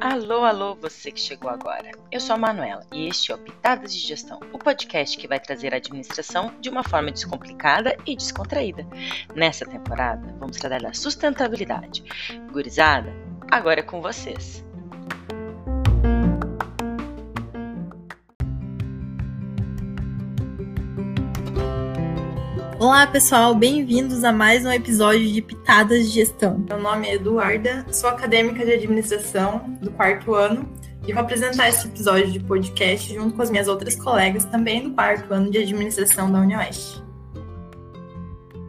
Alô, alô, você que chegou agora. Eu sou a Manuela e este é o Pitadas de Gestão, o podcast que vai trazer a administração de uma forma descomplicada e descontraída. Nessa temporada, vamos tratar da sustentabilidade. Gurizada, agora é com vocês. Olá, pessoal, bem-vindos a mais um episódio de Pitadas de Gestão. Meu nome é Eduarda, sou acadêmica de administração do quarto ano e vou apresentar esse episódio de podcast junto com as minhas outras colegas também do quarto ano de administração da UniOeste.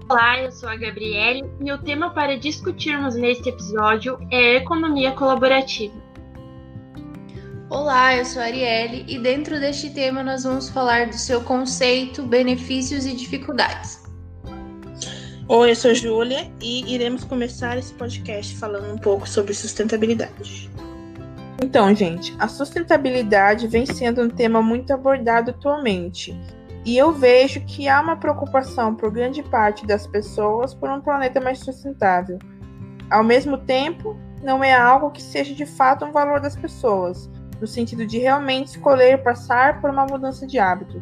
Olá, eu sou a Gabriele e o tema para discutirmos neste episódio é economia colaborativa. Olá, eu sou a Arielle e dentro deste tema nós vamos falar do seu conceito, benefícios e dificuldades. Oi, eu sou Júlia e iremos começar esse podcast falando um pouco sobre sustentabilidade. Então, gente, a sustentabilidade vem sendo um tema muito abordado atualmente. E eu vejo que há uma preocupação por grande parte das pessoas por um planeta mais sustentável. Ao mesmo tempo, não é algo que seja de fato um valor das pessoas, no sentido de realmente escolher passar por uma mudança de hábito.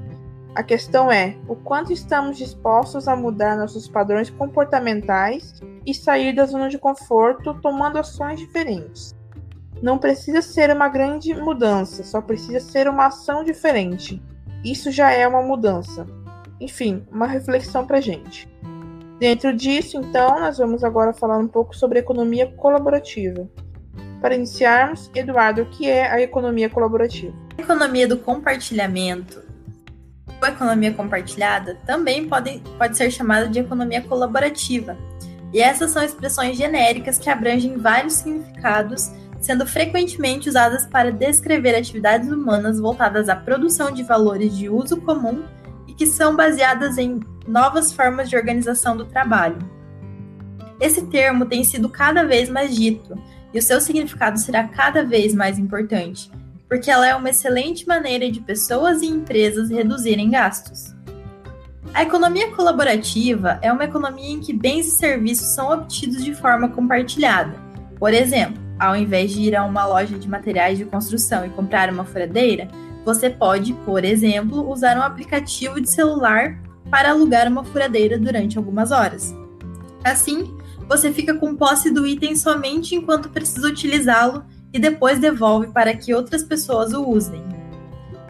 A questão é o quanto estamos dispostos a mudar nossos padrões comportamentais e sair da zona de conforto tomando ações diferentes. Não precisa ser uma grande mudança, só precisa ser uma ação diferente. Isso já é uma mudança. Enfim, uma reflexão para gente. Dentro disso, então, nós vamos agora falar um pouco sobre economia colaborativa. Para iniciarmos, Eduardo, o que é a economia colaborativa? A economia do compartilhamento a economia compartilhada também pode, pode ser chamada de economia colaborativa. E essas são expressões genéricas que abrangem vários significados, sendo frequentemente usadas para descrever atividades humanas voltadas à produção de valores de uso comum e que são baseadas em novas formas de organização do trabalho. Esse termo tem sido cada vez mais dito e o seu significado será cada vez mais importante, porque ela é uma excelente maneira de pessoas e empresas reduzirem gastos. A economia colaborativa é uma economia em que bens e serviços são obtidos de forma compartilhada. Por exemplo, ao invés de ir a uma loja de materiais de construção e comprar uma furadeira, você pode, por exemplo, usar um aplicativo de celular para alugar uma furadeira durante algumas horas. Assim, você fica com posse do item somente enquanto precisa utilizá-lo e depois devolve para que outras pessoas o usem.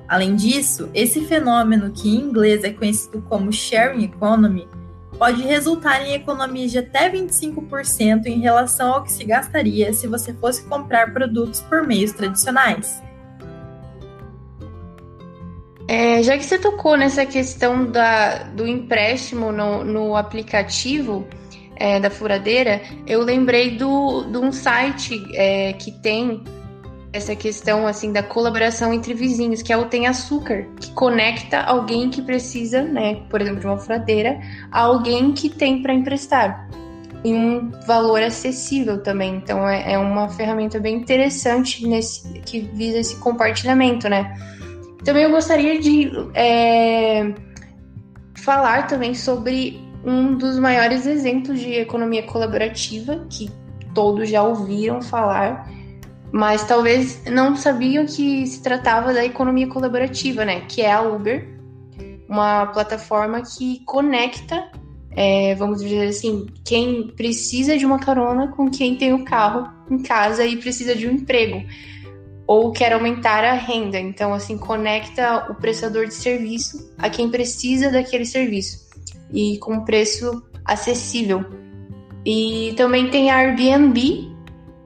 Além disso, esse fenômeno, que em inglês é conhecido como sharing economy, pode resultar em economias de até 25% em relação ao que se gastaria se você fosse comprar produtos por meios tradicionais. É, já que você tocou nessa questão da, do empréstimo no, no aplicativo, é, da furadeira, eu lembrei do, de um site é, que tem essa questão assim da colaboração entre vizinhos, que é o Tem Açúcar, que conecta alguém que precisa, né, por exemplo, de uma furadeira, a alguém que tem para emprestar. E um valor acessível também. Então é, é, uma ferramenta bem interessante nesse que visa esse compartilhamento, né? Também eu gostaria de é, falar também sobre um dos maiores exemplos de economia colaborativa que todos já ouviram falar, mas talvez não sabiam que se tratava da economia colaborativa, né? Que é a Uber, uma plataforma que conecta, é, vamos dizer assim, quem precisa de uma carona com quem tem o carro em casa e precisa de um emprego ou quer aumentar a renda. Então, assim, conecta o prestador de serviço a quem precisa daquele serviço e com preço acessível. E também tem a Airbnb,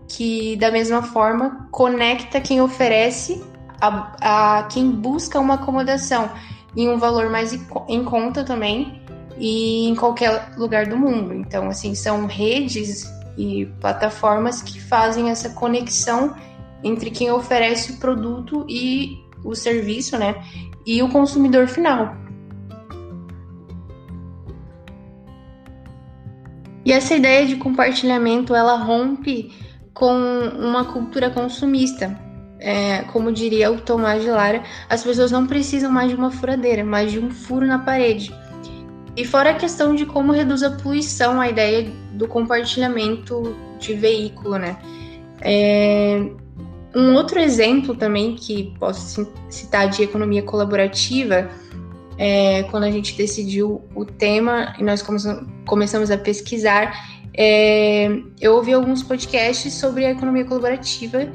que da mesma forma conecta quem oferece a, a quem busca uma acomodação em um valor mais em conta também e em qualquer lugar do mundo. Então, assim, são redes e plataformas que fazem essa conexão entre quem oferece o produto e o serviço, né? E o consumidor final. E essa ideia de compartilhamento, ela rompe com uma cultura consumista. É, como diria o Tomás de Lara, as pessoas não precisam mais de uma furadeira, mas de um furo na parede. E fora a questão de como reduz a poluição, a ideia do compartilhamento de veículo, né? É... Um outro exemplo também que posso citar de economia colaborativa é quando a gente decidiu o tema e nós começamos a pesquisar. É... eu ouvi alguns podcasts sobre a economia colaborativa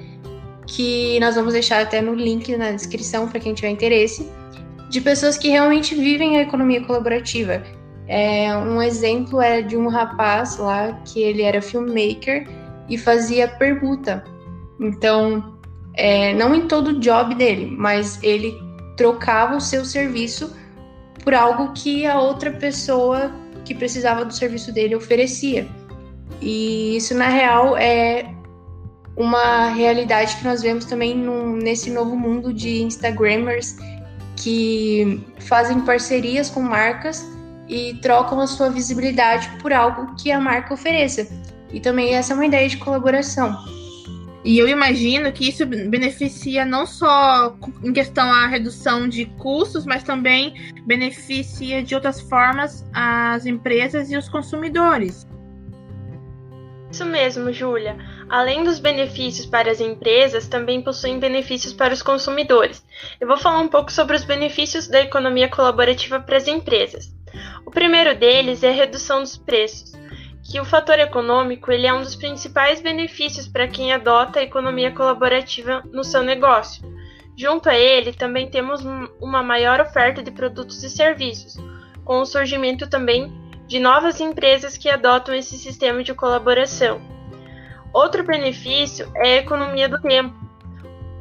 que nós vamos deixar até no link na descrição para quem tiver interesse de pessoas que realmente vivem a economia colaborativa. É, um exemplo é de um rapaz lá que ele era filmmaker e fazia permuta. Então, é, não em todo o job dele, mas ele trocava o seu serviço por algo que a outra pessoa que precisava do serviço dele oferecia. E isso, na real, é uma realidade que nós vemos também nesse novo mundo de Instagrammers que fazem parcerias com marcas e trocam a sua visibilidade por algo que a marca ofereça. E também essa é uma ideia de colaboração. E eu imagino que isso beneficia não só em questão a redução de custos, mas também beneficia de outras formas as empresas e os consumidores. Isso mesmo, Júlia. Além dos benefícios para as empresas, também possuem benefícios para os consumidores. Eu vou falar um pouco sobre os benefícios da economia colaborativa para as empresas. O primeiro deles é a redução dos preços, que o fator econômico ele é um dos principais benefícios para quem adota a economia colaborativa no seu negócio. Junto a ele, também temos uma maior oferta de produtos e serviços, com o surgimento também de novas empresas que adotam esse sistema de colaboração. Outro benefício é a economia do tempo,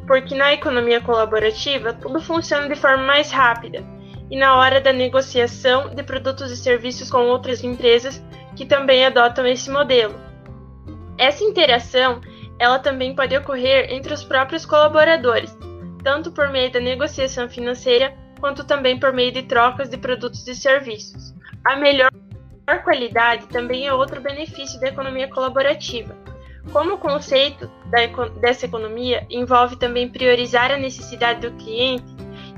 porque na economia colaborativa tudo funciona de forma mais rápida e na hora da negociação de produtos e serviços com outras empresas que também adotam esse modelo. Essa interação ela também pode ocorrer entre os próprios colaboradores, tanto por meio da negociação financeira quanto também por meio de trocas de produtos e serviços. A melhor qualidade também é outro benefício da economia colaborativa. Como o conceito da, dessa economia envolve também priorizar a necessidade do cliente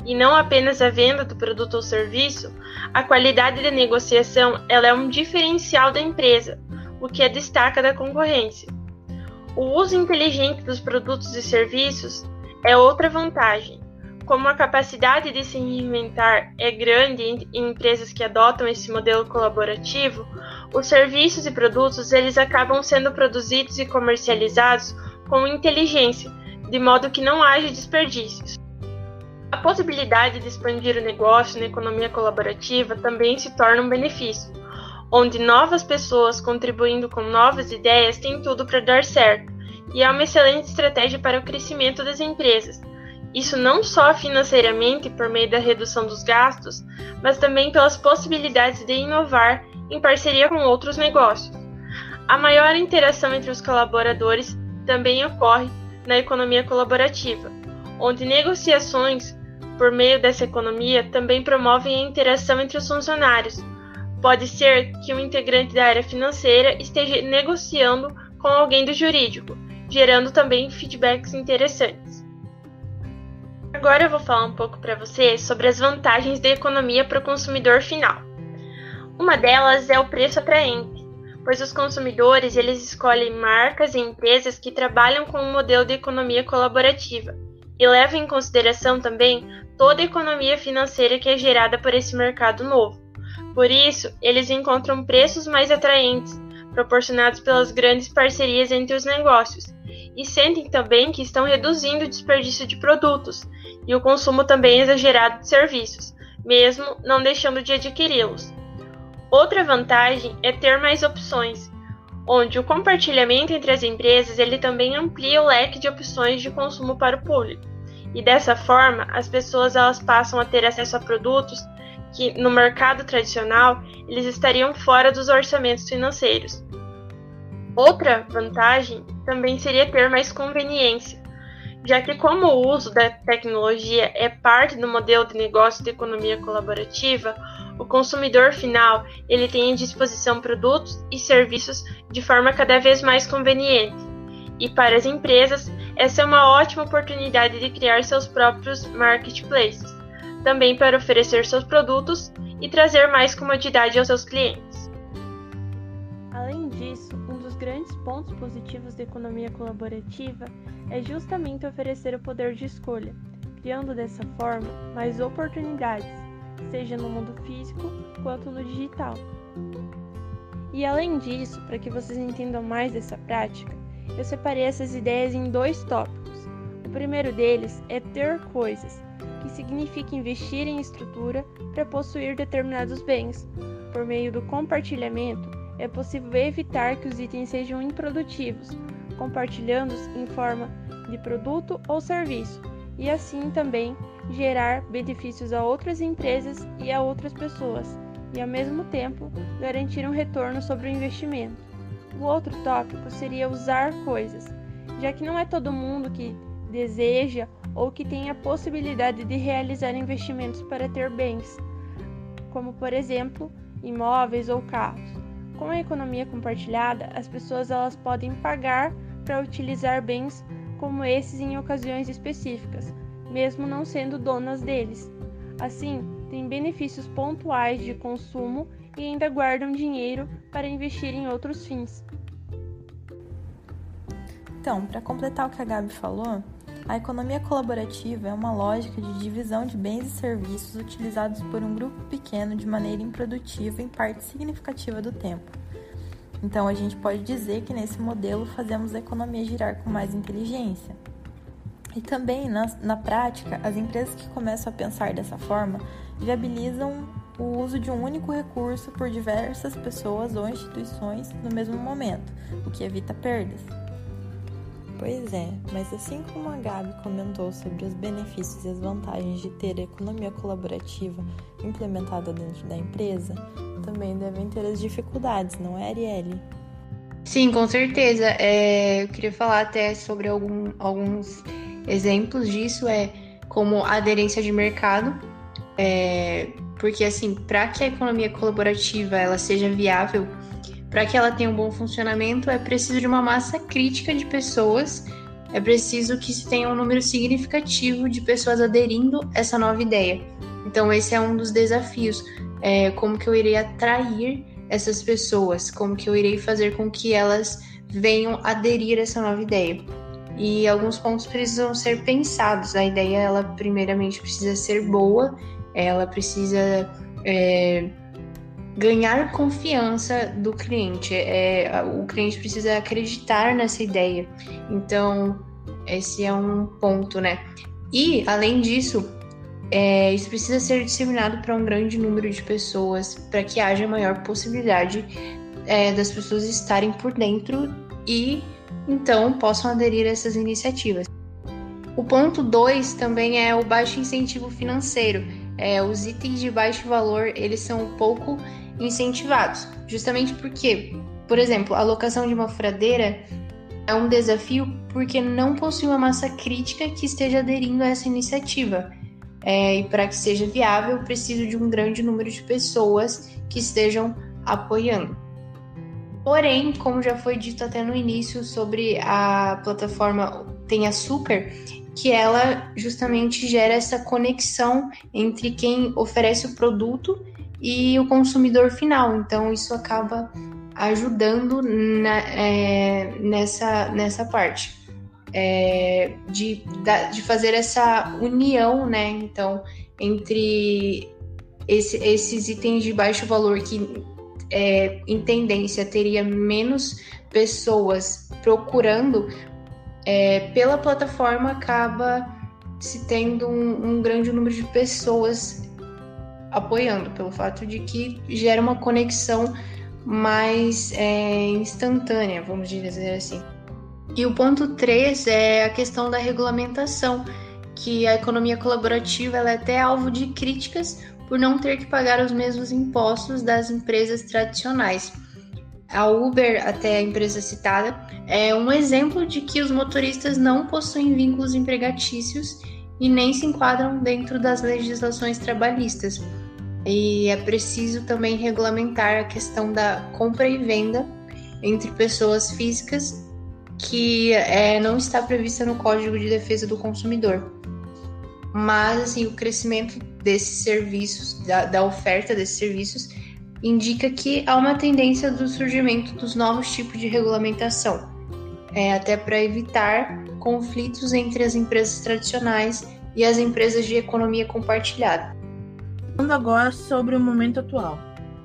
e não apenas a venda do produto ou serviço, a qualidade da negociação ela é um diferencial da empresa, o que a destaca da concorrência. O uso inteligente dos produtos e serviços é outra vantagem, como a capacidade de se reinventar é grande em, empresas que adotam esse modelo colaborativo, os serviços e produtos eles acabam sendo produzidos e comercializados com inteligência, de modo que não haja desperdícios. Possibilidade de expandir o negócio na economia colaborativa também se torna um benefício, onde novas pessoas contribuindo com novas ideias têm tudo para dar certo, e é uma excelente estratégia para o crescimento das empresas isso não só financeiramente por meio da redução dos gastos, mas também pelas possibilidades de inovar em parceria com outros negócios. A maior interação entre os colaboradores também ocorre na economia colaborativa, onde negociações por meio dessa economia também promovem a interação entre os funcionários. Pode ser que um integrante da área financeira esteja negociando com alguém do jurídico, gerando também feedbacks interessantes. Agora eu vou falar um pouco para você sobre as vantagens da economia para o consumidor final. Uma delas é o preço atraente, pois os consumidores eles escolhem marcas e empresas que trabalham com um modelo de economia colaborativa e levam em consideração também toda a economia financeira que é gerada por esse mercado novo. Por isso, eles encontram preços mais atraentes, proporcionados pelas grandes parcerias entre os negócios, e sentem também que estão reduzindo o desperdício de produtos e o consumo também exagerado de serviços, mesmo não deixando de adquiri-los. Outra vantagem é ter mais opções, onde o compartilhamento entre as empresas ele também amplia o leque de opções de consumo para o público. E dessa forma, as pessoas elas passam a ter acesso a produtos que no mercado tradicional eles estariam fora dos orçamentos financeiros. Outra vantagem também seria ter mais conveniência, já que como o uso da tecnologia é parte do modelo de negócio de economia colaborativa, o consumidor final ele tem à disposição produtos e serviços de forma cada vez mais conveniente. E para as empresas, essa é uma ótima oportunidade de criar seus próprios marketplaces, também para oferecer seus produtos e trazer mais comodidade aos seus clientes. Além disso, um dos grandes pontos positivos da economia colaborativa é justamente oferecer o poder de escolha, criando dessa forma mais oportunidades, seja no mundo físico quanto no digital. E além disso, para que vocês entendam mais dessa prática, eu separei essas ideias em dois tópicos. O primeiro deles é ter coisas, que significa investir em estrutura para possuir determinados bens. Por meio do compartilhamento, é possível evitar que os itens sejam improdutivos, compartilhando-os em forma de produto ou serviço, e assim também gerar benefícios a outras empresas e a outras pessoas, e ao mesmo tempo garantir um retorno sobre o investimento. O outro tópico seria usar coisas, já que não é todo mundo que deseja ou que tem a possibilidade de realizar investimentos para ter bens, como por exemplo, imóveis ou carros. Com a economia compartilhada, as pessoas elas podem pagar para utilizar bens como esses em ocasiões específicas, mesmo não sendo donas deles. Assim, têm benefícios pontuais de consumo e ainda guardam dinheiro para investir em outros fins. Então, para completar o que a Gabi falou, a economia colaborativa é uma lógica de divisão de bens e serviços utilizados por um grupo pequeno de maneira improdutiva em parte significativa do tempo. Então, a gente pode dizer que nesse modelo fazemos a economia girar com mais inteligência. E também, na, na prática, as empresas que começam a pensar dessa forma viabilizam o uso de um único recurso por diversas pessoas ou instituições no mesmo momento, o que evita perdas. Pois é, mas assim como a Gabi comentou sobre os benefícios e as vantagens de ter a economia colaborativa implementada dentro da empresa, também devem ter as dificuldades, não é, Arielle? Sim, com certeza. É, eu queria falar até sobre algum, alguns exemplos disso, é como a aderência de mercado, é, porque assim, para que a economia colaborativa ela seja viável, para que ela tenha um bom funcionamento, é preciso de uma massa crítica de pessoas, é preciso que se tenha um número significativo de pessoas aderindo essa nova ideia. Então, esse é um dos desafios. É, como que eu irei atrair essas pessoas? Como que eu irei fazer com que elas venham aderir a essa nova ideia? E alguns pontos precisam ser pensados. A ideia, ela primeiramente precisa ser boa, ela precisa é, ganhar confiança do cliente. É, o cliente precisa acreditar nessa ideia. Então, esse é um ponto, né? E, além disso, é, isso precisa ser disseminado para um grande número de pessoas para que haja maior possibilidade é, das pessoas estarem por dentro e então possam aderir a essas iniciativas. O ponto 2 também é o baixo incentivo financeiro. É, os itens de baixo valor eles são pouco incentivados, justamente porque, por exemplo, a locação de uma furadeira é um desafio porque não possui uma massa crítica que esteja aderindo a essa iniciativa. É, e para que seja viável, preciso de um grande número de pessoas que estejam apoiando. Porém, como já foi dito até no início sobre a plataforma Tem Açúcar, que ela justamente gera essa conexão entre quem oferece o produto e o consumidor final. Então, isso acaba ajudando na, é, nessa, nessa parte. É, de, de fazer essa união, né? Então, entre esse, esses itens de baixo valor que, é, em tendência, teria menos pessoas procurando, é, pela plataforma acaba se tendo um, um grande número de pessoas apoiando, pelo fato de que gera uma conexão mais é, instantânea, vamos dizer assim. E o ponto 3 é a questão da regulamentação, que a economia colaborativa é até alvo de críticas por não ter que pagar os mesmos impostos das empresas tradicionais. A Uber, até a empresa citada, é um exemplo de que os motoristas não possuem vínculos empregatícios e nem se enquadram dentro das legislações trabalhistas. E é preciso também regulamentar a questão da compra e venda entre pessoas físicas que é, não está prevista no Código de Defesa do Consumidor. Mas assim, o crescimento desses serviços, da, da oferta desses serviços, indica que há uma tendência do surgimento dos novos tipos de regulamentação, é, até para evitar conflitos entre as empresas tradicionais e as empresas de economia compartilhada. Falando agora sobre o momento atual.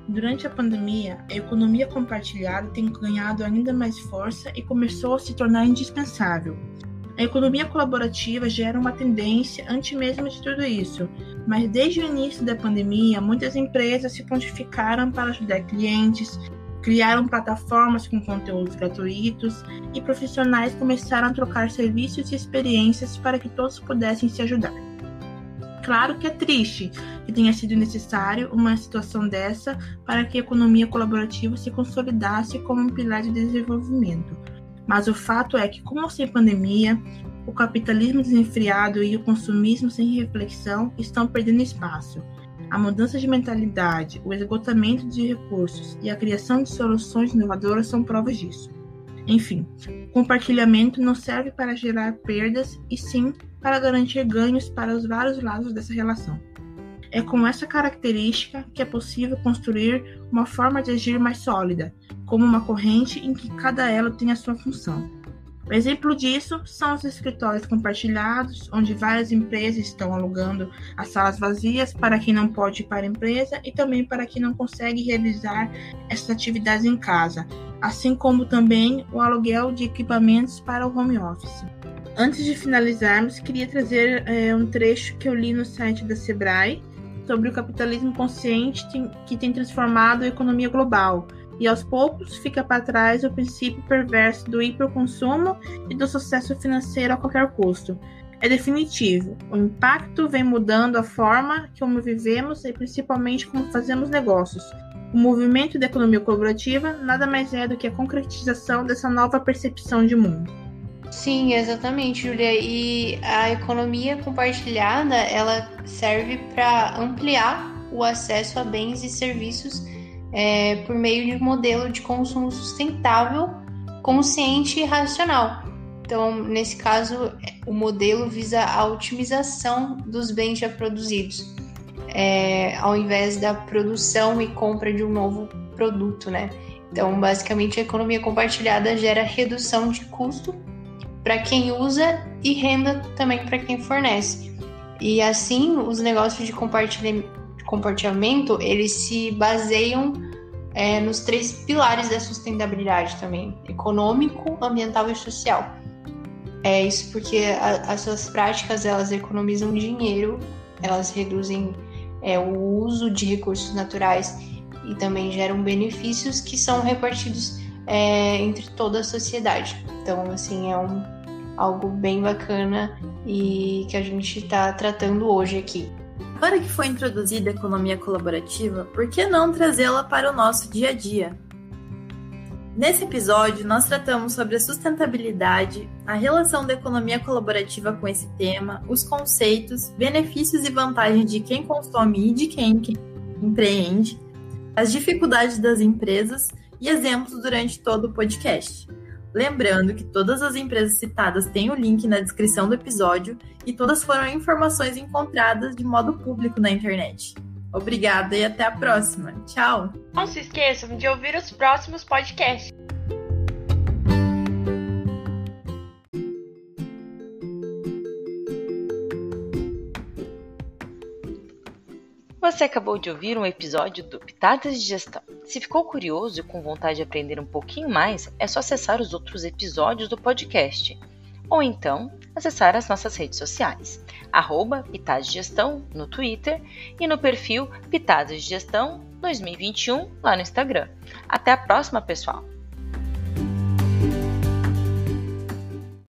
Durante a pandemia, a economia compartilhada tem ganhado ainda mais força e começou a se tornar indispensável. A economia colaborativa gera uma tendência antes mesmo de tudo isso, mas desde o início da pandemia, muitas empresas se prontificaram para ajudar clientes, criaram plataformas com conteúdos gratuitos e profissionais começaram a trocar serviços e experiências para que todos pudessem se ajudar. Claro que é triste que tenha sido necessário uma situação dessa para que a economia colaborativa se consolidasse como um pilar de desenvolvimento mas o fato é que, como sem pandemia, o capitalismo desenfreado e o consumismo sem reflexão estão perdendo espaço. A mudança de mentalidade, o esgotamento de recursos e a criação de soluções inovadoras são provas disso. Enfim, compartilhamento não serve para gerar perdas e sim para garantir ganhos para os vários lados dessa relação. É com essa característica que é possível construir uma forma de agir mais sólida, como uma corrente em que cada elo tem a sua função. O exemplo disso são os escritórios compartilhados, onde várias empresas estão alugando as salas vazias para quem não pode ir para a empresa e também para quem não consegue realizar essas atividades em casa, assim como também o aluguel de equipamentos para o home office. Antes de finalizarmos, queria trazer é, um trecho que eu li no site da Sebrae sobre o capitalismo consciente que tem transformado a economia global e aos poucos fica para trás o princípio perverso do hiperconsumo e do sucesso financeiro a qualquer custo. É definitivo. O impacto vem mudando a forma como vivemos e principalmente como fazemos negócios. O movimento da economia colaborativa nada mais é do que a concretização dessa nova percepção de mundo. Sim, exatamente, Julia. E a economia compartilhada, ela serve para ampliar o acesso a bens e serviços é, por meio de um modelo de consumo sustentável, consciente e racional. Então, nesse caso, o modelo visa a otimização dos bens já produzidos, é, ao invés da produção e compra de um novo produto, né? Então, basicamente, a economia compartilhada gera redução de custo para quem usa e renda também para quem fornece. E assim, os negócios de compartilhamento, eles se baseiam é, nos três pilares da sustentabilidade também: econômico, ambiental e social. É isso porque a, as suas práticas elas economizam dinheiro, elas reduzem é, o uso de recursos naturais e também geram benefícios que são repartidos é, entre toda a sociedade. Então, assim, é um, algo bem bacana e que a gente está tratando hoje aqui. Agora que foi introduzida a economia colaborativa, por que não trazê-la para o nosso dia a dia? Nesse episódio, nós tratamos sobre a sustentabilidade, a relação da economia colaborativa com esse tema, os conceitos, benefícios e vantagens de quem consome e de quem empreende, as dificuldades das empresas e exemplos durante todo o podcast. Lembrando que todas as empresas citadas têm o link na descrição do episódio e todas foram informações encontradas de modo público na internet. Obrigada e até a próxima. Tchau! Não se esqueçam de ouvir os próximos podcasts. Você acabou de ouvir um episódio do Pitadas de Gestão. Se ficou curioso e com vontade de aprender um pouquinho mais, é só acessar os outros episódios do podcast. Ou então, acessar as nossas redes sociais, arroba Pitadas de Gestão no Twitter e no perfil Pitadas de Gestão 2021 lá no Instagram. Até a próxima, pessoal!